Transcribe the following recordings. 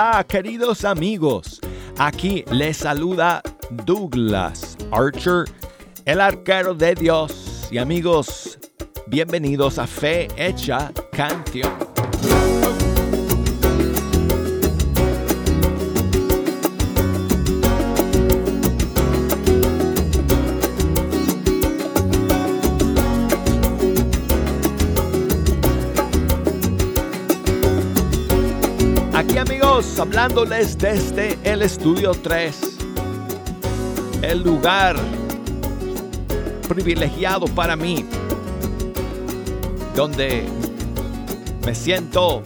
Hola queridos amigos, aquí les saluda Douglas Archer, el arquero de Dios. Y amigos, bienvenidos a Fe Hecha Canción. Hablándoles desde el estudio 3, el lugar privilegiado para mí, donde me siento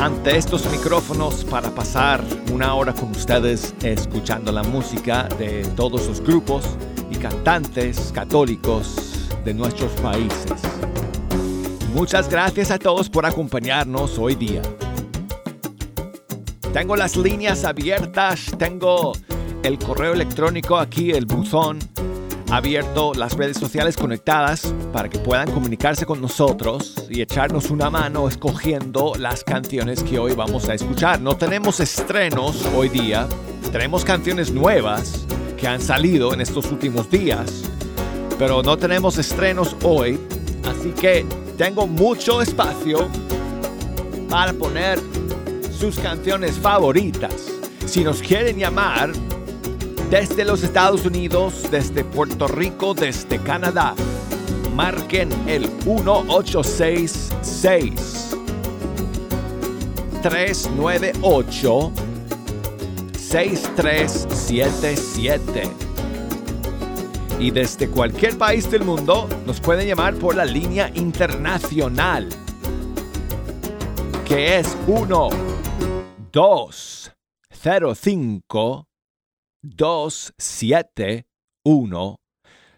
ante estos micrófonos para pasar una hora con ustedes escuchando la música de todos los grupos y cantantes católicos de nuestros países. Muchas gracias a todos por acompañarnos hoy día. Tengo las líneas abiertas, tengo el correo electrónico aquí, el buzón abierto, las redes sociales conectadas para que puedan comunicarse con nosotros y echarnos una mano escogiendo las canciones que hoy vamos a escuchar. No tenemos estrenos hoy día, tenemos canciones nuevas que han salido en estos últimos días, pero no tenemos estrenos hoy, así que tengo mucho espacio para poner sus canciones favoritas. Si nos quieren llamar desde los Estados Unidos, desde Puerto Rico, desde Canadá, marquen el 1866 398 6377. Y desde cualquier país del mundo nos pueden llamar por la línea internacional, que es 1 2 0 5 2 7 1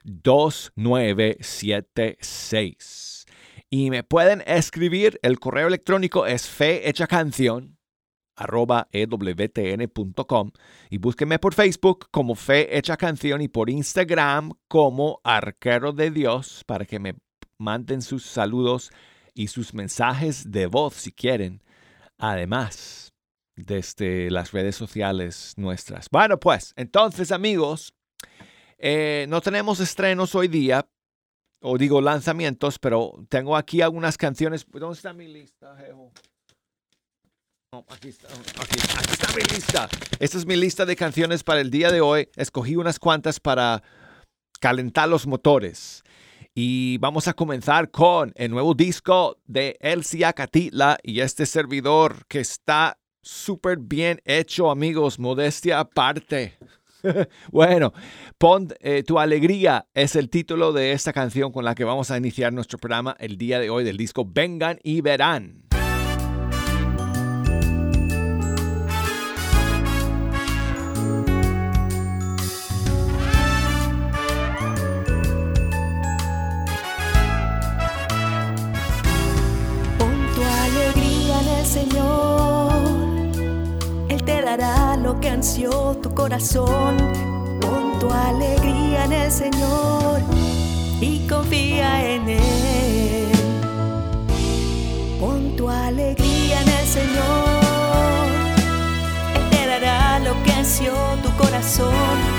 2 9 7 6 y me pueden escribir el correo electrónico es canción arroba ewtn.com y búsquenme por Facebook como Fe Hecha Canción y por Instagram como Arquero de Dios para que me manden sus saludos y sus mensajes de voz si quieren. Además, desde las redes sociales nuestras. Bueno, pues, entonces amigos, eh, no tenemos estrenos hoy día, o digo lanzamientos, pero tengo aquí algunas canciones. ¿Dónde está mi lista, Jejo? aquí, está, aquí, está mi lista. Esta es mi lista de canciones para el día de hoy. Escogí unas cuantas para calentar los motores. Y vamos a comenzar con el nuevo disco de Elsia Catitla y este servidor que está súper bien hecho, amigos, modestia aparte. bueno, pon eh, tu alegría es el título de esta canción con la que vamos a iniciar nuestro programa el día de hoy del disco Vengan y Verán. Corazón. Pon tu alegría en el Señor y confía en Él. Pon tu alegría en el Señor. Él te dará lo que ansió tu corazón.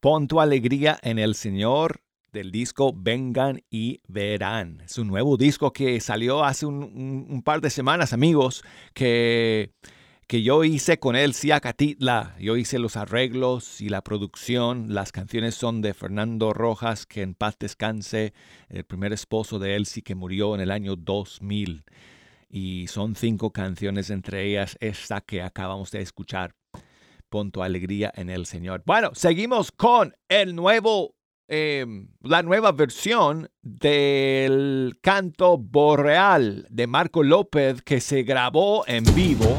Pon tu alegría en el Señor del disco Vengan y Verán. Es un nuevo disco que salió hace un, un- par de semanas, amigos, que, que yo hice con él, Catitla. Yo hice los arreglos y la producción. Las canciones son de Fernando Rojas, que en paz descanse, el primer esposo de Elsie que murió en el año 2000. Y son cinco canciones, entre ellas esta que acabamos de escuchar pon tu alegría en el Señor. Bueno, seguimos con el nuevo, eh, la nueva versión del canto Boreal de Marco López que se grabó en vivo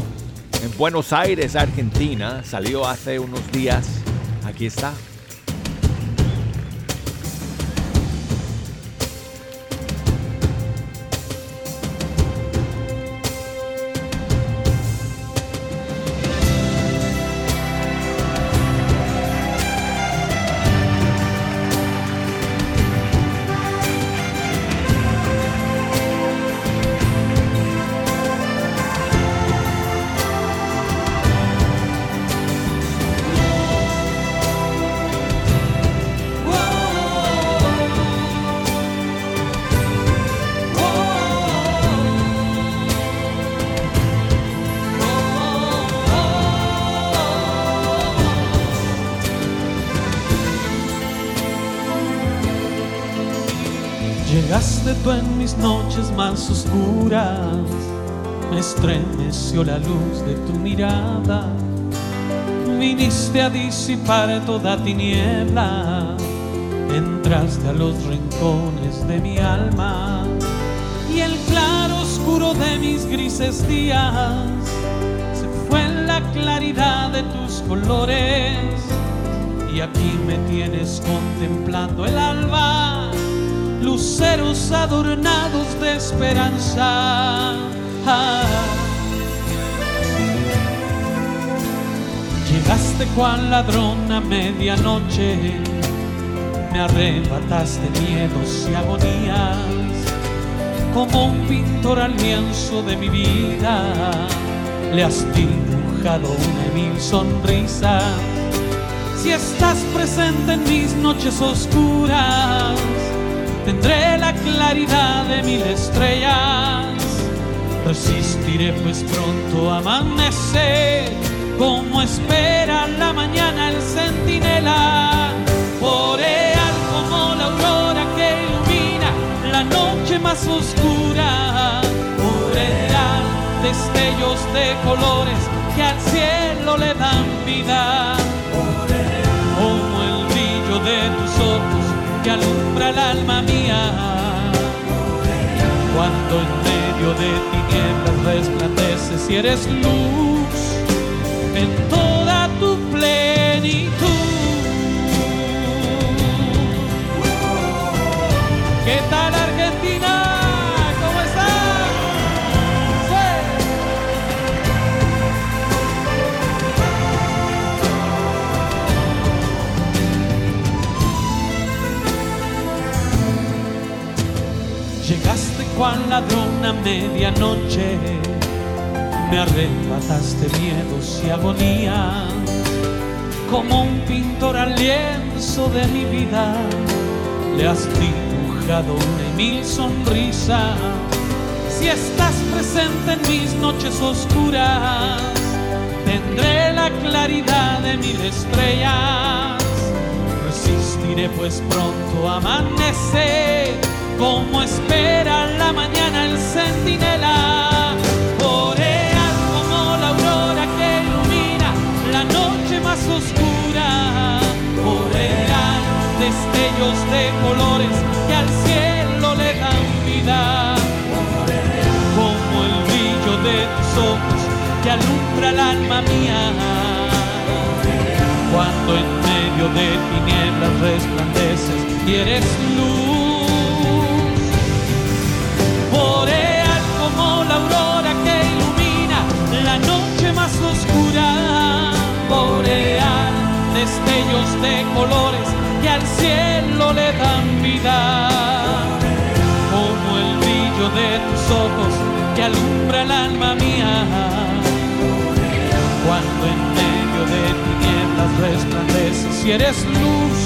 en Buenos Aires, Argentina. Salió hace unos días. Aquí está. Llegaste tú en mis noches más oscuras, me estremeció la luz de tu mirada. Viniste a disipar toda tiniebla, entraste a los rincones de mi alma. Y el claro oscuro de mis grises días se fue en la claridad de tus colores. Y aquí me tienes contemplando el alba luceros adornados de esperanza. Llegaste cual ladrón a medianoche, me arrebataste miedos y agonías, como un pintor al lienzo de mi vida, le has dibujado una mil sonrisas. Si estás presente en mis noches oscuras, tendré la claridad de mil estrellas. Resistiré pues pronto amanecer, como espera la mañana el centinela. Boreal como la aurora que ilumina la noche más oscura. Boreal, destellos de colores que al cielo le dan vida. Como el brillo de tus ojos que alumbra el alma mía. Cuando en medio de tinieblas resplandeces y eres luz en me arrebataste miedos y agonía, como un pintor al lienzo de mi vida, le has dibujado una mil sonrisa. Si estás presente en mis noches oscuras, tendré la claridad de mil estrellas. Resistiré pues pronto amanece, como espera la mañana el centinela. Destellos de colores que al cielo le dan vida. Como el brillo de tus ojos que alumbra el alma mía. Cuando en medio de tinieblas resplandeces y eres luz. Boreal como la aurora que ilumina la noche más oscura. Boreal, destellos de colores al cielo le dan vida. Como el brillo de tus ojos que alumbra el alma mía. Cuando en medio de tinieblas resplandeces y eres luz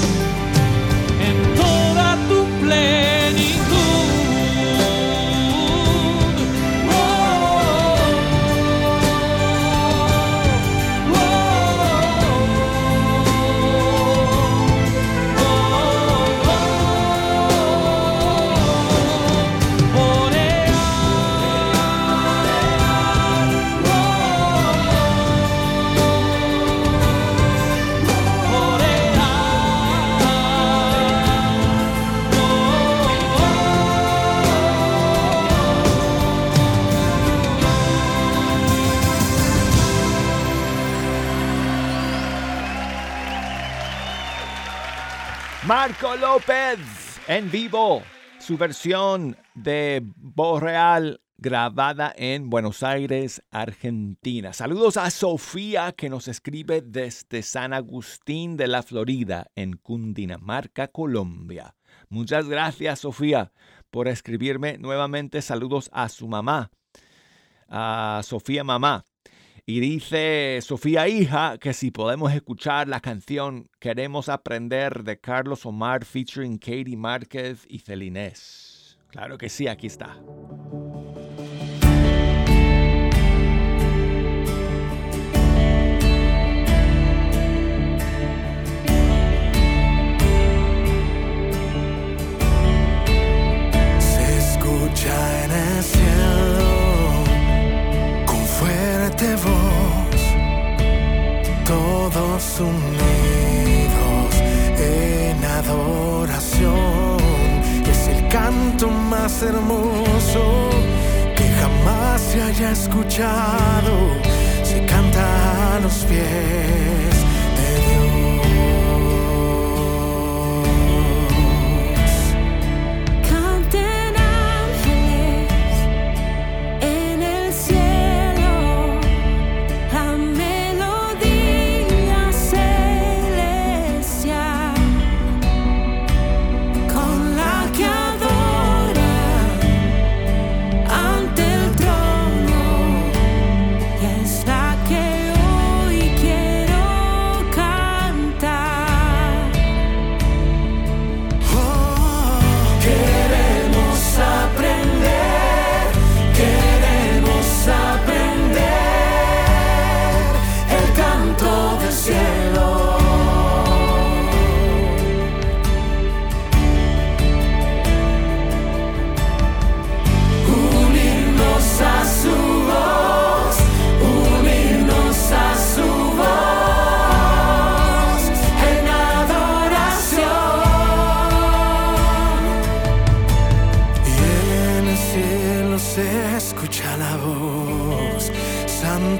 López en vivo, su versión de Boreal grabada en Buenos Aires, Argentina. Saludos a Sofía que nos escribe desde San Agustín de la Florida, en Cundinamarca, Colombia. Muchas gracias, Sofía, por escribirme nuevamente. Saludos a su mamá, a Sofía Mamá. Y dice Sofía Hija que si podemos escuchar la canción Queremos aprender de Carlos Omar featuring Katie Márquez y Celinés. Claro que sí, aquí está. Se escucha en el cielo voz, todos unidos en adoración. Es el canto más hermoso que jamás se haya escuchado. Se canta a los pies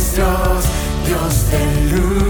Eres Dios, Dios del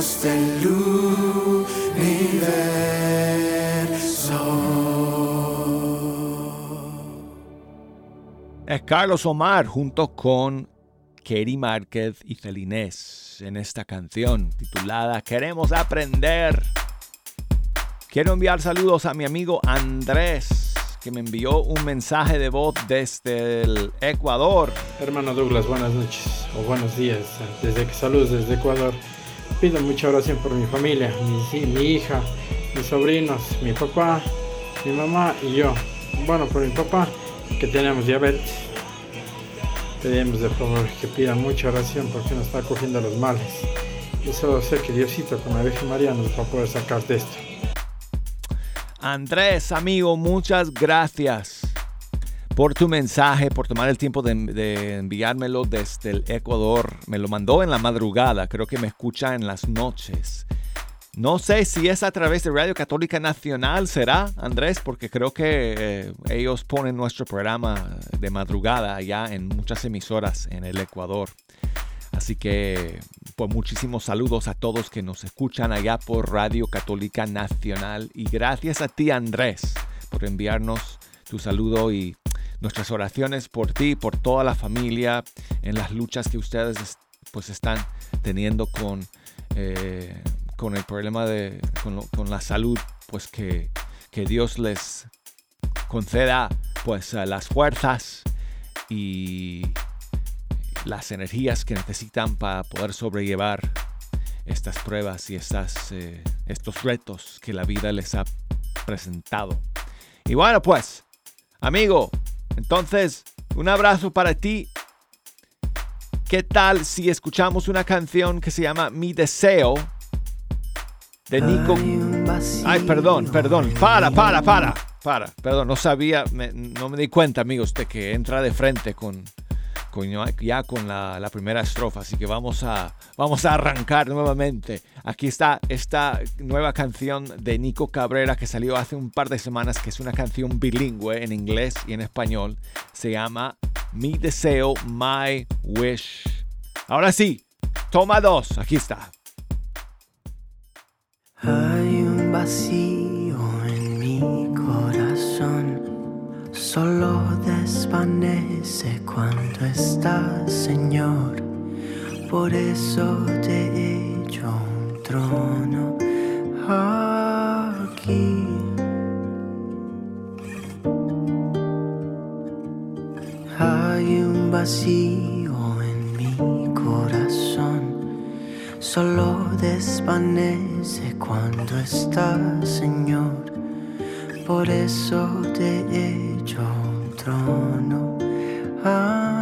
Dios del universo. Es Carlos Omar junto con Katie Márquez y Celinés en esta canción titulada Queremos aprender. Quiero enviar saludos a mi amigo Andrés, que me envió un mensaje de voz desde el Ecuador. Hermano Douglas, buenas noches o buenos días. Desde que saludos desde Ecuador. Pido mucha oración por mi familia, mi, hija, mis sobrinos, mi papá, mi mamá y yo. Bueno, por mi papá, que tenemos diabetes. Pedimos de favor que pidan mucha oración porque nos está cogiendo los males. Y solo sé que Diosito con la Virgen María nos va a poder sacar de esto. Andrés, amigo, muchas gracias por tu mensaje, por tomar el tiempo de, enviármelo desde el Ecuador. Me lo mandó en la madrugada, creo que me escucha en las noches. No sé si es a través de Radio Católica Nacional, será, Andrés, porque creo que eh, ellos ponen nuestro programa de madrugada allá en muchas emisoras en el Ecuador. Así que, pues muchísimos saludos a todos que nos escuchan allá por Radio Católica Nacional. Y gracias a ti, Andrés, por enviarnos tu saludo y nuestras oraciones por ti, por toda la familia, en las luchas que ustedes es- pues están teniendo con, eh, con el problema de, con, la salud, pues que, que Dios les conceda pues las fuerzas y las energías que necesitan para poder sobrellevar estas pruebas y estas, eh, estos retos que la vida les ha presentado. Y bueno, pues, amigo, entonces, un abrazo para ti. ¿Qué tal si escuchamos una canción que se llama Mi Deseo? De Nico. Ay, perdón, perdón. Para, para, para. Para. Perdón, no sabía, me- no me di cuenta, amigos, de que entra de frente con, con- ya con la, primera estrofa. Así que vamos a, vamos a arrancar nuevamente. Aquí está esta nueva canción de Nico Cabrera que salió hace un par de semanas, que es una canción bilingüe en inglés y en español. Se llama Mi Deseo, My Wish. Ahora sí, toma dos. Aquí está. Hay un vacío solo desvanece cuando estás, Señor. Por eso te he hecho un trono aquí. Hay un vacío en mi corazón, solo desvanece cuando estás, Señor. Por eso te he hecho un trono aquí.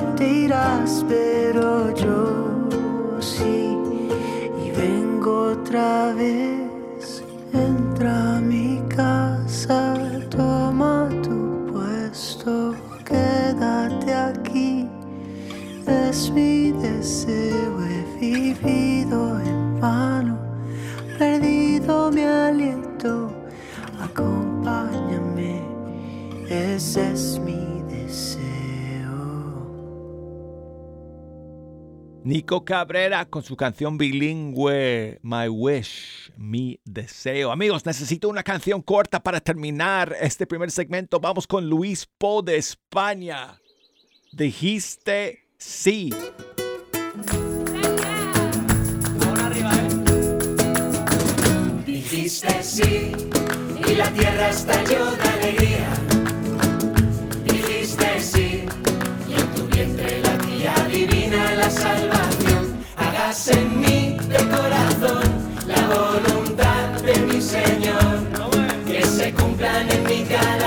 Te irás, pero yo sí. Y vengo otra vez, Nico Cabrera con su canción bilingüe My Wish, Mi Deseo. Amigos, necesito una canción corta para terminar este primer segmento. Vamos con Luis Po de España. Dijiste sí. Dijiste sí y la tierra estalló de alegría. Dijiste sí y en tu vientre latía divina la salvación. En mí de corazón la voluntad de mi Señor. Que se cumplan en mí cada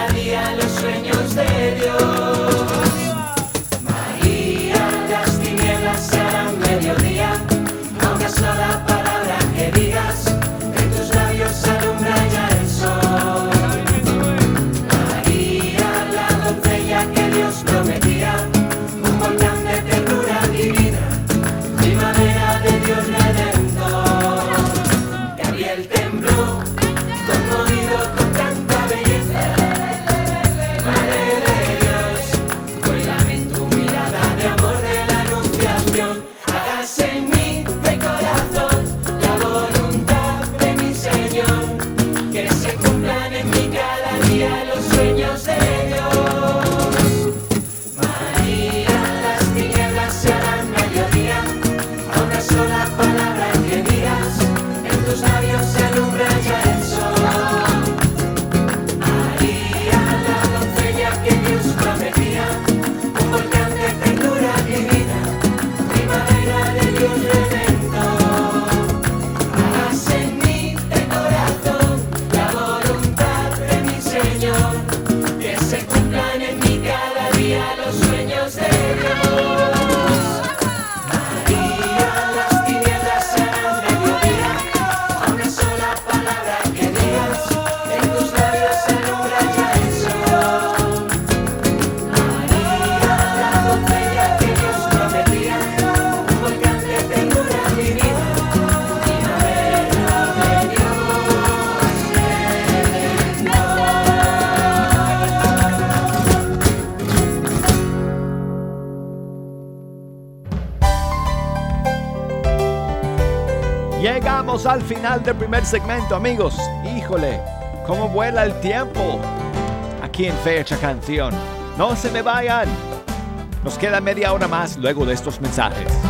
segmento, amigos. Híjole, cómo vuela el tiempo. Aquí en Fecha Canción. No se me vayan. Nos queda media hora más luego de estos mensajes.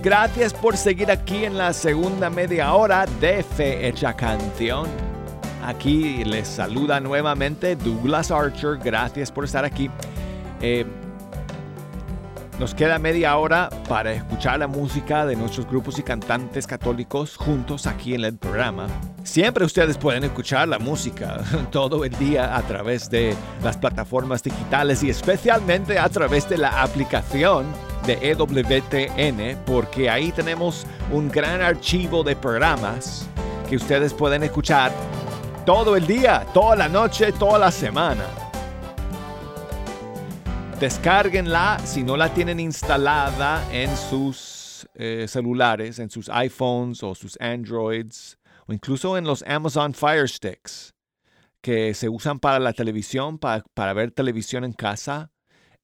Gracias por seguir aquí en la segunda media hora de Fe Hecha Canción. Aquí les saluda nuevamente Douglas Archer. Gracias por estar aquí. Eh, nos queda media hora para escuchar la música de nuestros grupos y cantantes católicos juntos aquí en el programa. Siempre ustedes pueden escuchar la música todo el día a través de las plataformas digitales y especialmente a través de la aplicación de EWTN porque ahí tenemos un gran archivo de programas que ustedes pueden escuchar todo el día, toda la noche, toda la semana. Descárguenla si no la tienen instalada en sus eh, celulares, en sus iPhones o sus Androids o incluso en los Amazon Fire Sticks que se usan para la televisión, pa- para ver televisión en casa.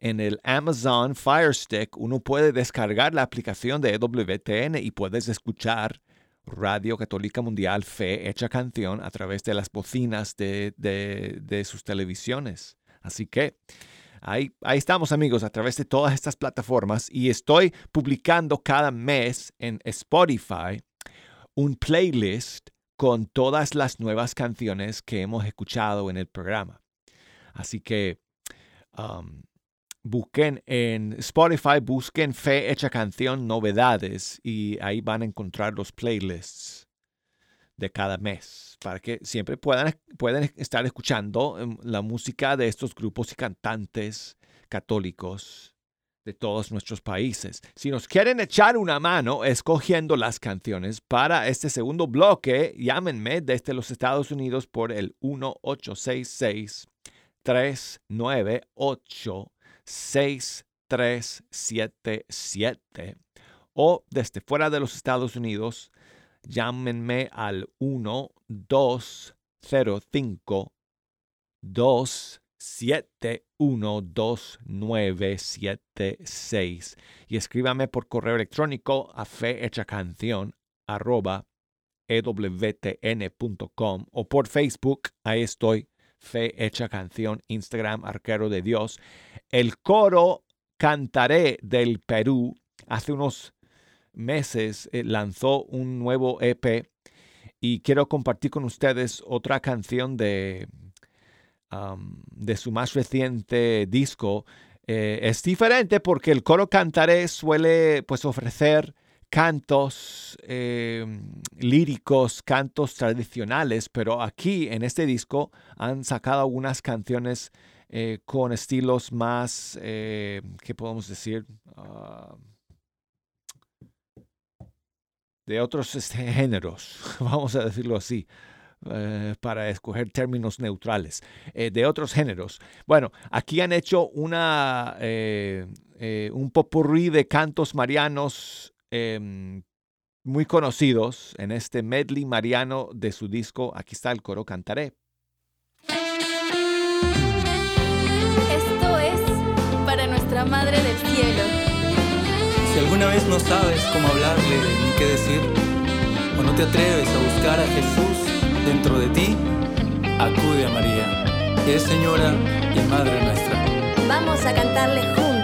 En el Amazon Fire Stick uno puede descargar la aplicación de EWTN y puedes escuchar Radio Católica Mundial Fe Hecha Canción a través de las bocinas de, de- de sus televisiones. Así que ahí, ahí estamos amigos a través de todas estas plataformas y estoy publicando cada mes en Spotify un playlist con todas las nuevas canciones que hemos escuchado en el programa. Así que um, busquen en Spotify, busquen Fe Hecha Canción Novedades y ahí van a encontrar los playlists de cada mes para que siempre puedan, pueden estar escuchando em, la música de estos grupos y cantantes católicos de todos nuestros países. Si nos quieren echar una mano escogiendo las canciones para este segundo bloque, llámenme desde los Estados Unidos por el 1866 398 6377 o desde fuera de los Estados Unidos, llámenme al 1205 2712976 y escríbame por correo electrónico a fehechacanción arroba ewtn.com o por Facebook, ahí estoy, Fe Hecha Canción, Instagram, Arquero de Dios. El coro Cantaré del Perú hace unos meses eh, lanzó un nuevo EP y quiero compartir con ustedes otra canción de, de su más reciente disco. Eh, es diferente porque el coro Cantaré suele pues ofrecer cantos eh, líricos, cantos tradicionales, pero aquí en este disco han sacado algunas canciones eh, con estilos más, eh, ¿qué podemos decir? Ah, de otros este, géneros, vamos a decirlo así, eh, para escoger términos neutrales, eh, de otros géneros. Bueno, aquí han hecho una, un popurrí de cantos marianos em, muy conocidos en este medley mariano de su disco. Aquí está el coro Cantaré. Esto es para nuestra Madre del Cielo. Si alguna vez no sabes cómo hablarle ni qué decir, o no te atreves a buscar a Jesús dentro de ti, acude a María, que es Señora y Madre nuestra. Vamos a cantarle juntos.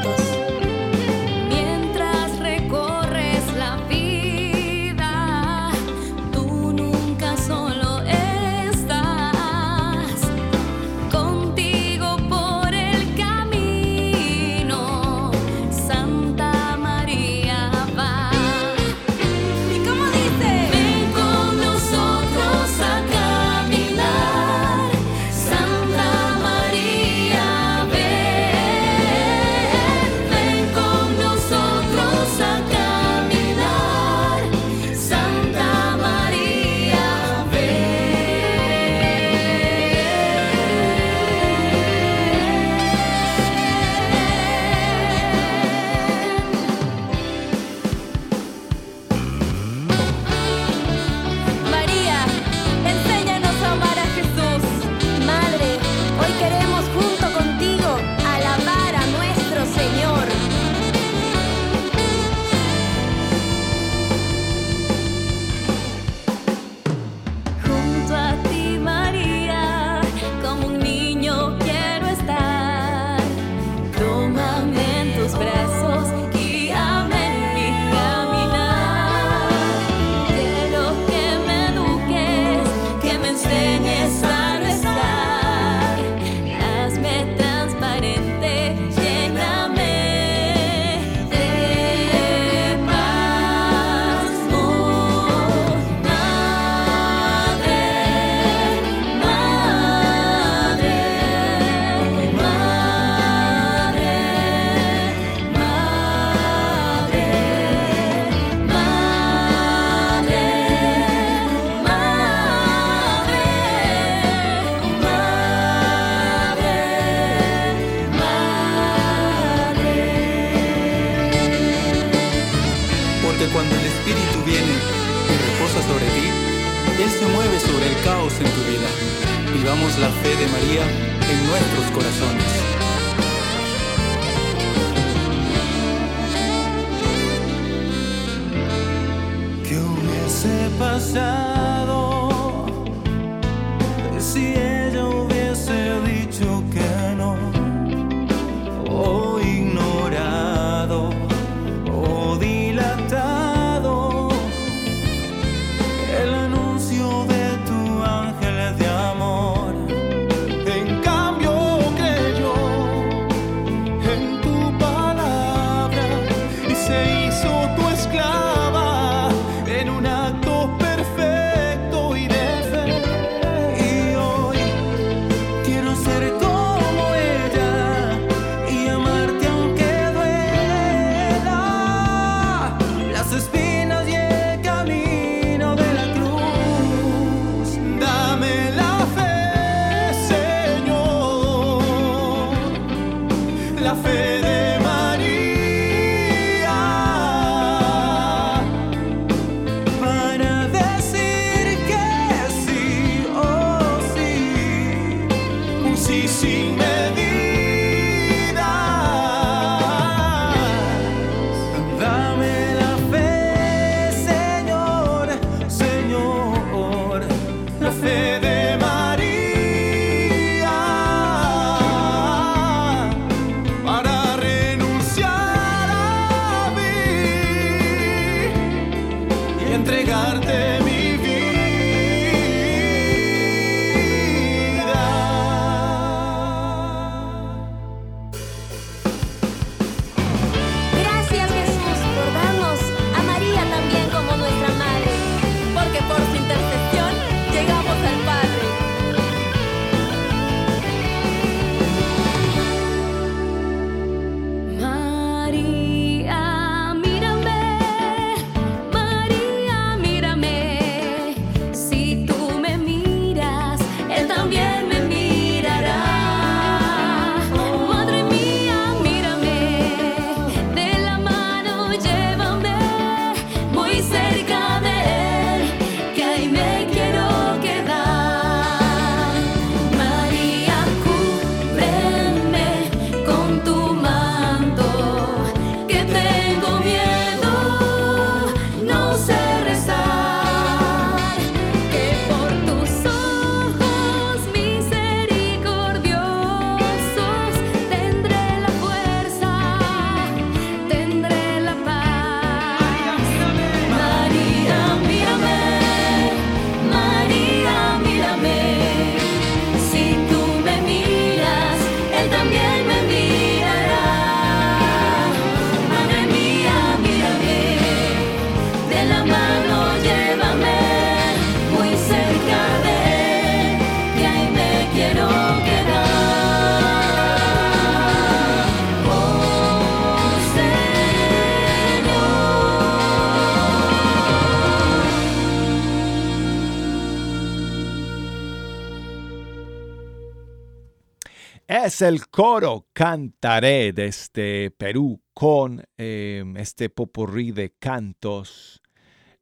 Es el coro Cantaré desde Perú con eh, este popurrí de cantos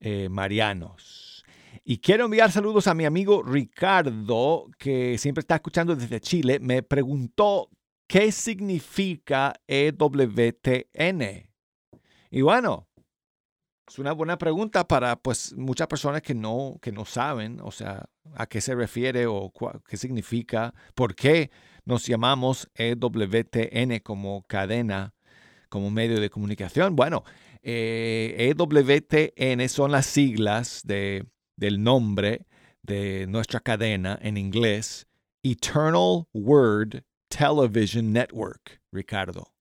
eh, marianos. Y quiero enviar saludos a mi amigo Ricardo, que siempre está escuchando desde Chile. Me preguntó qué significa EWTN. Y bueno, es una buena pregunta para pues muchas personas que no, que no saben, o sea, a qué se refiere o qué significa, por qué nos llamamos EWTN como cadena, como medio de comunicación. Bueno, eh, EWTN son las siglas de, del nombre de nuestra cadena en inglés, Eternal Word Television Network, Ricardo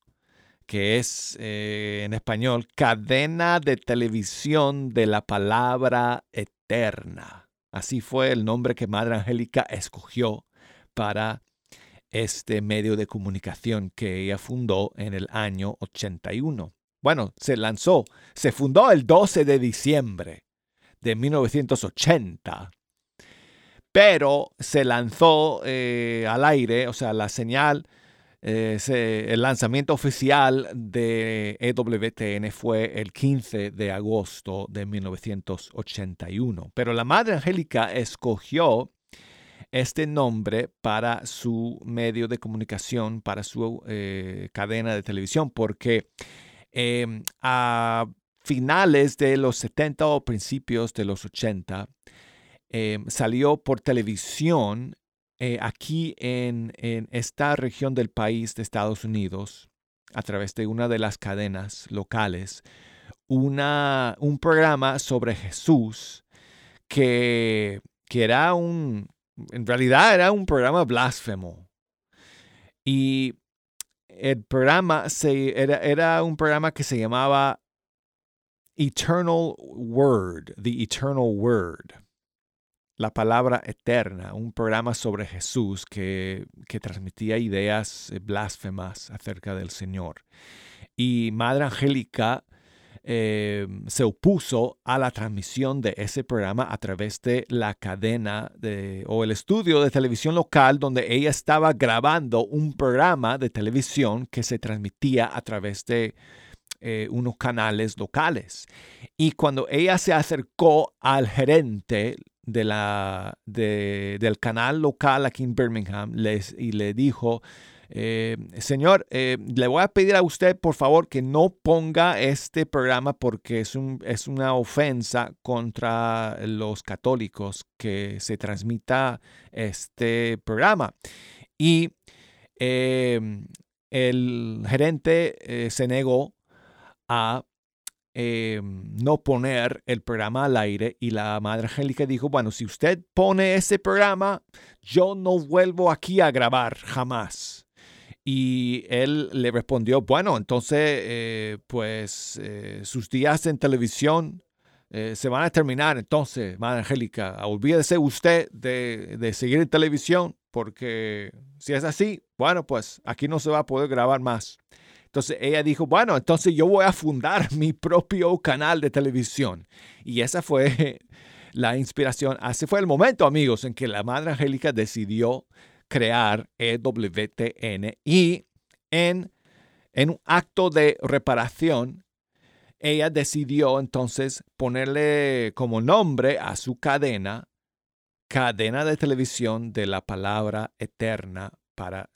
que es eh, en español cadena de televisión de la palabra eterna. Así fue el nombre que Madre Angélica escogió para este medio de comunicación que ella fundó en el año 81. Bueno, se lanzó, se fundó el 12 de diciembre de 1980, pero se lanzó eh, al aire, o sea, la señal eh, el lanzamiento oficial de EWTN fue el 15 de agosto de 1981. Pero la Madre Angélica escogió este nombre para su medio de comunicación, para su eh, cadena de televisión, porque eh, a finales de los 70 o principios de los 80, eh, salió por televisión eh, aquí en, en esta región del país de Estados Unidos, a través de una de las cadenas locales, una, un programa sobre Jesús que, que era un, en realidad era un programa blasfemo. Y el programa se, era, era un programa que se llamaba Eternal Word, The Eternal Word, la palabra eterna, un programa sobre Jesús que, que transmitía ideas eh, blasfemas acerca del Señor. Y Madre Angélica eh, se opuso a la transmisión de ese programa a través de la cadena de, o el estudio de televisión local donde ella estaba grabando un programa de televisión que se transmitía a través de eh, unos canales locales. Y cuando ella se acercó al gerente de la, de- del canal local aquí en Birmingham les, y le dijo, eh, señor, eh, le voy a pedir a usted, por favor, que no ponga este programa porque es, un, es una ofensa contra los católicos que se transmita este programa. Y eh, el gerente se negó a eh, no poner el programa al aire y la Madre Angélica dijo, bueno, si usted pone ese programa, yo no vuelvo aquí a grabar jamás. Y él le respondió, bueno, entonces, eh, pues eh, sus días en televisión se van a terminar. Entonces, Madre Angélica, olvídese usted de, de seguir en televisión, porque si es así, bueno, pues aquí no se va a poder grabar más. Entonces ella dijo, bueno, entonces yo voy a fundar mi propio canal de televisión. Y esa fue la inspiración. Ese fue el momento, amigos, en que la Madre Angélica decidió crear EWTN y en, en un acto de reparación, ella decidió entonces ponerle como nombre a su cadena, cadena de televisión de la palabra eterna para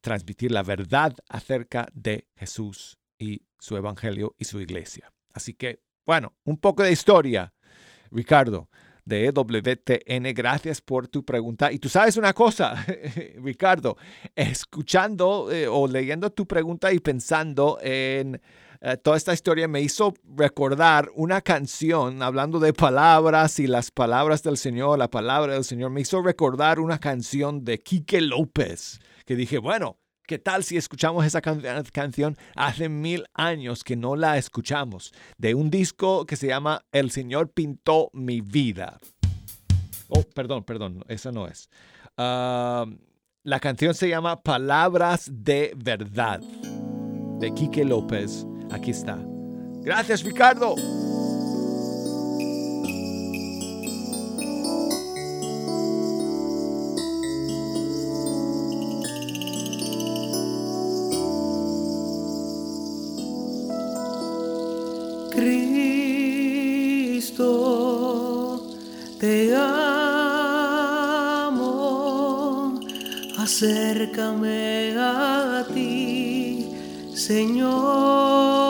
transmitir la verdad acerca de Jesús y su evangelio y su iglesia. Así que, bueno, un poco de historia, Ricardo, de E EWTN. Gracias por tu pregunta. Y tú sabes una cosa, Ricardo, escuchando eh, o leyendo tu pregunta y pensando en eh, toda esta historia me hizo recordar una canción, hablando de palabras y las palabras del Señor, la palabra del Señor, me hizo recordar una canción de Quique López, que dije, bueno, ¿qué tal si escuchamos esa can- canción? Hace mil años que no la escuchamos, de un disco que se llama El Señor pintó mi vida. Oh, perdón, perdón, esa no es. La canción se llama Palabras de Verdad, de Quique López. Aquí está. Gracias, Ricardo. Cristo, te amo, acércame a ti, Señor.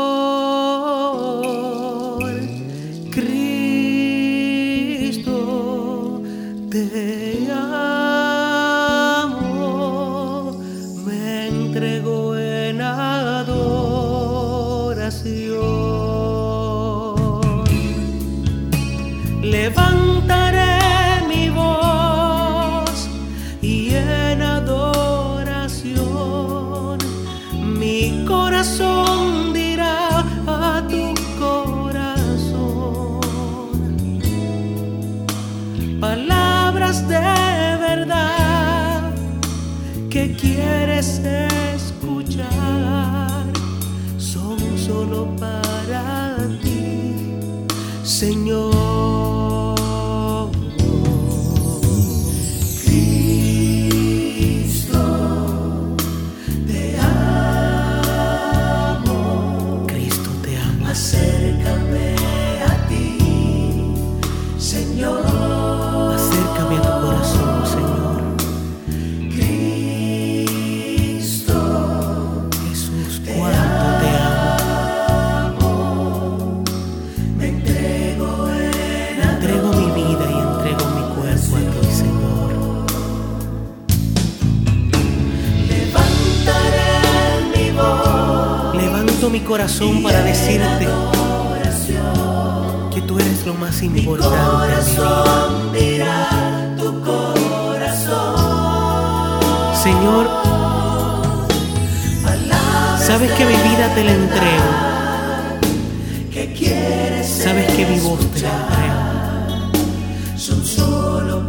Sabes que vivo real. Son solo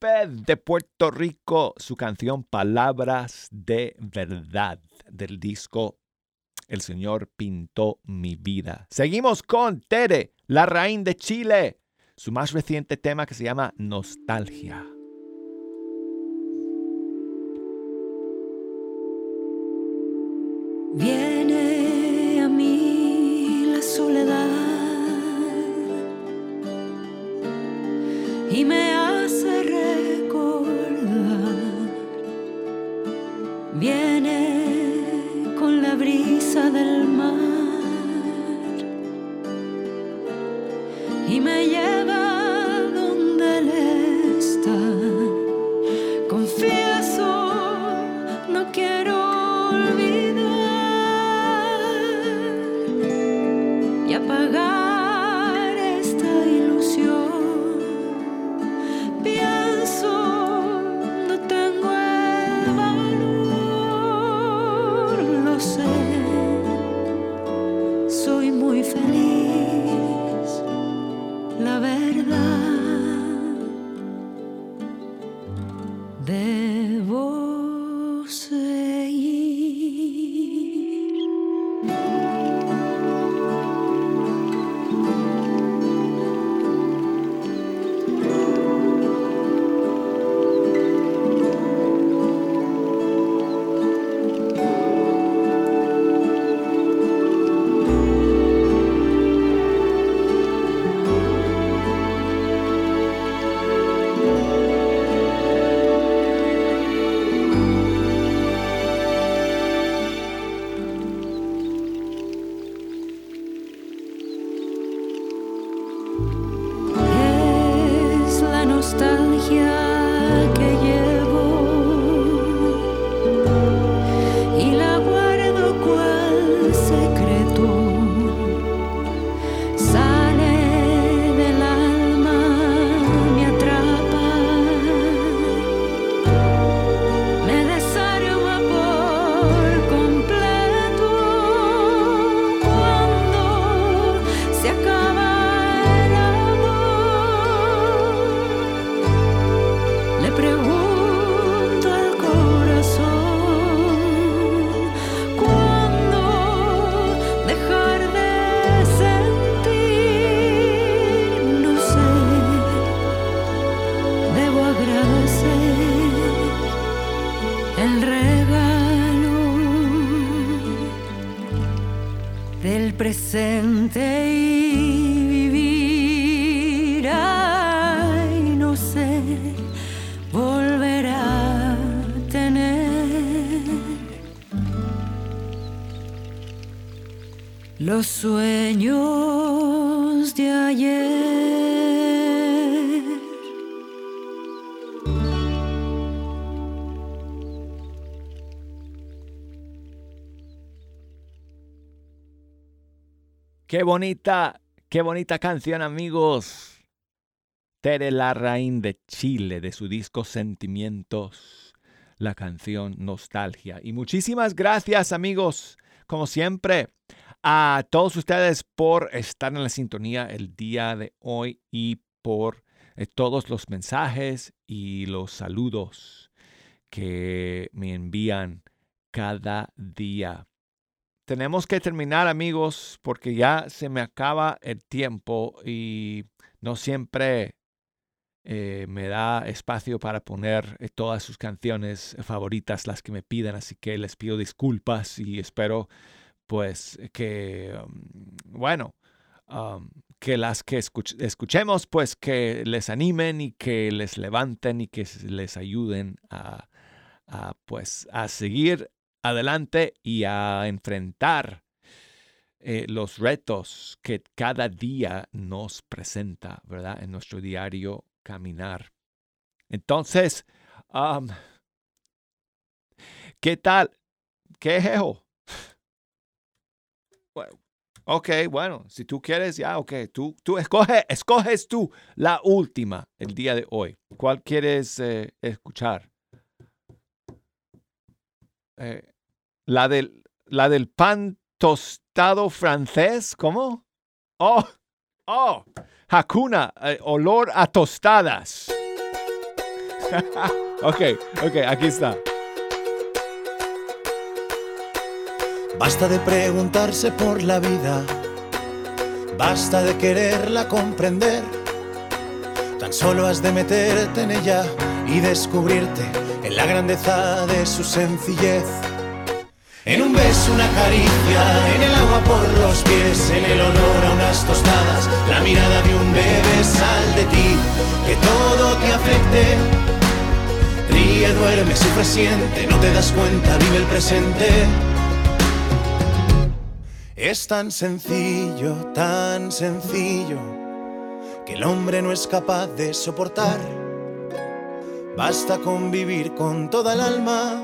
López de Puerto Rico, su canción Palabras de Verdad del disco El Señor pintó mi vida. Seguimos con Tere, la raíz de Chile, su más reciente tema que se llama Nostalgia. Bien. muy feliz, la verdad. Del presente y vivir. Ay, no sé, volver a tener los sueños de ayer. Qué bonita, qué bonita canción, amigos. Tere Larraín de Chile, de su disco Sentimientos, la canción Nostalgia. Y muchísimas gracias, amigos, como siempre, a todos ustedes por estar en la sintonía el día de hoy y por eh, todos los mensajes y los saludos que me envían cada día tenemos que terminar, amigos, porque ya se me acaba el tiempo y no siempre eh, me da espacio para poner eh, todas sus canciones favoritas, las que me piden, así que les pido disculpas y espero pues que, um, bueno, que las que escuchemos pues que les animen y que les levanten y que les ayuden a pues a seguir adelante y a enfrentar eh, los retos que cada día nos presenta, ¿verdad? En nuestro diario caminar. Entonces, ¿qué tal? ¿Qué es eso? ok, bueno, si tú quieres, ya, ok, tú, tú escoge, escoges tú la última el día de hoy. ¿Cuál quieres eh, escuchar? Eh, la, del, la del pan tostado francés, ¿cómo? Oh, oh, Hakuna, eh, olor a tostadas. ok, ok, aquí está. Basta de preguntarse por la vida, basta de quererla comprender. Tan solo has de meterte en ella y descubrirte en la grandeza de su sencillez. En un beso, una caricia, en el agua por los pies, en el olor a unas tostadas, la mirada de un bebé, sal de ti, que todo te afecte. Ríe, duerme, sufre, siente, no te das cuenta, vive el presente. Es tan sencillo, tan sencillo, que el hombre no es capaz de soportar. Basta con vivir con toda el alma,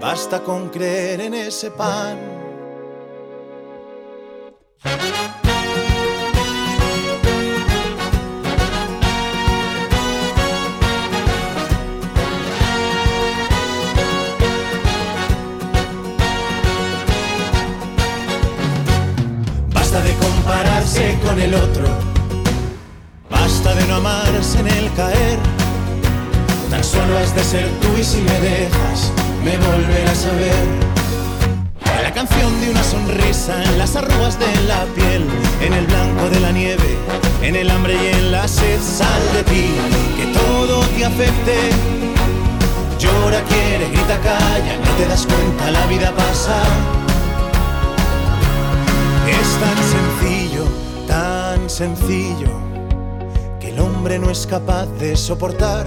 basta con creer en ese pan. Basta de compararse con el otro, basta de no amarse en el caer. Solo has de ser tú y si me dejas, me volverás a ver. La canción de una sonrisa, en las arrugas de la piel, en el blanco de la nieve, en el hambre y en la sed, sal de ti, que todo te afecte. Llora, quiere, grita, calla, no te das cuenta, la vida pasa. Es tan sencillo, tan sencillo, que el hombre no es capaz de soportar.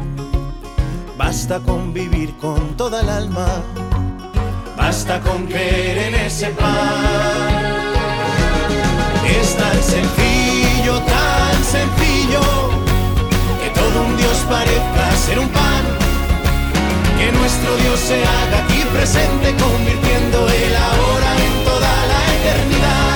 Basta con vivir con toda el alma, basta con creer en ese pan. Es tan sencillo, tan sencillo, que todo un Dios parezca ser un pan. Que nuestro Dios se haga aquí presente, convirtiendo el ahora en toda la eternidad.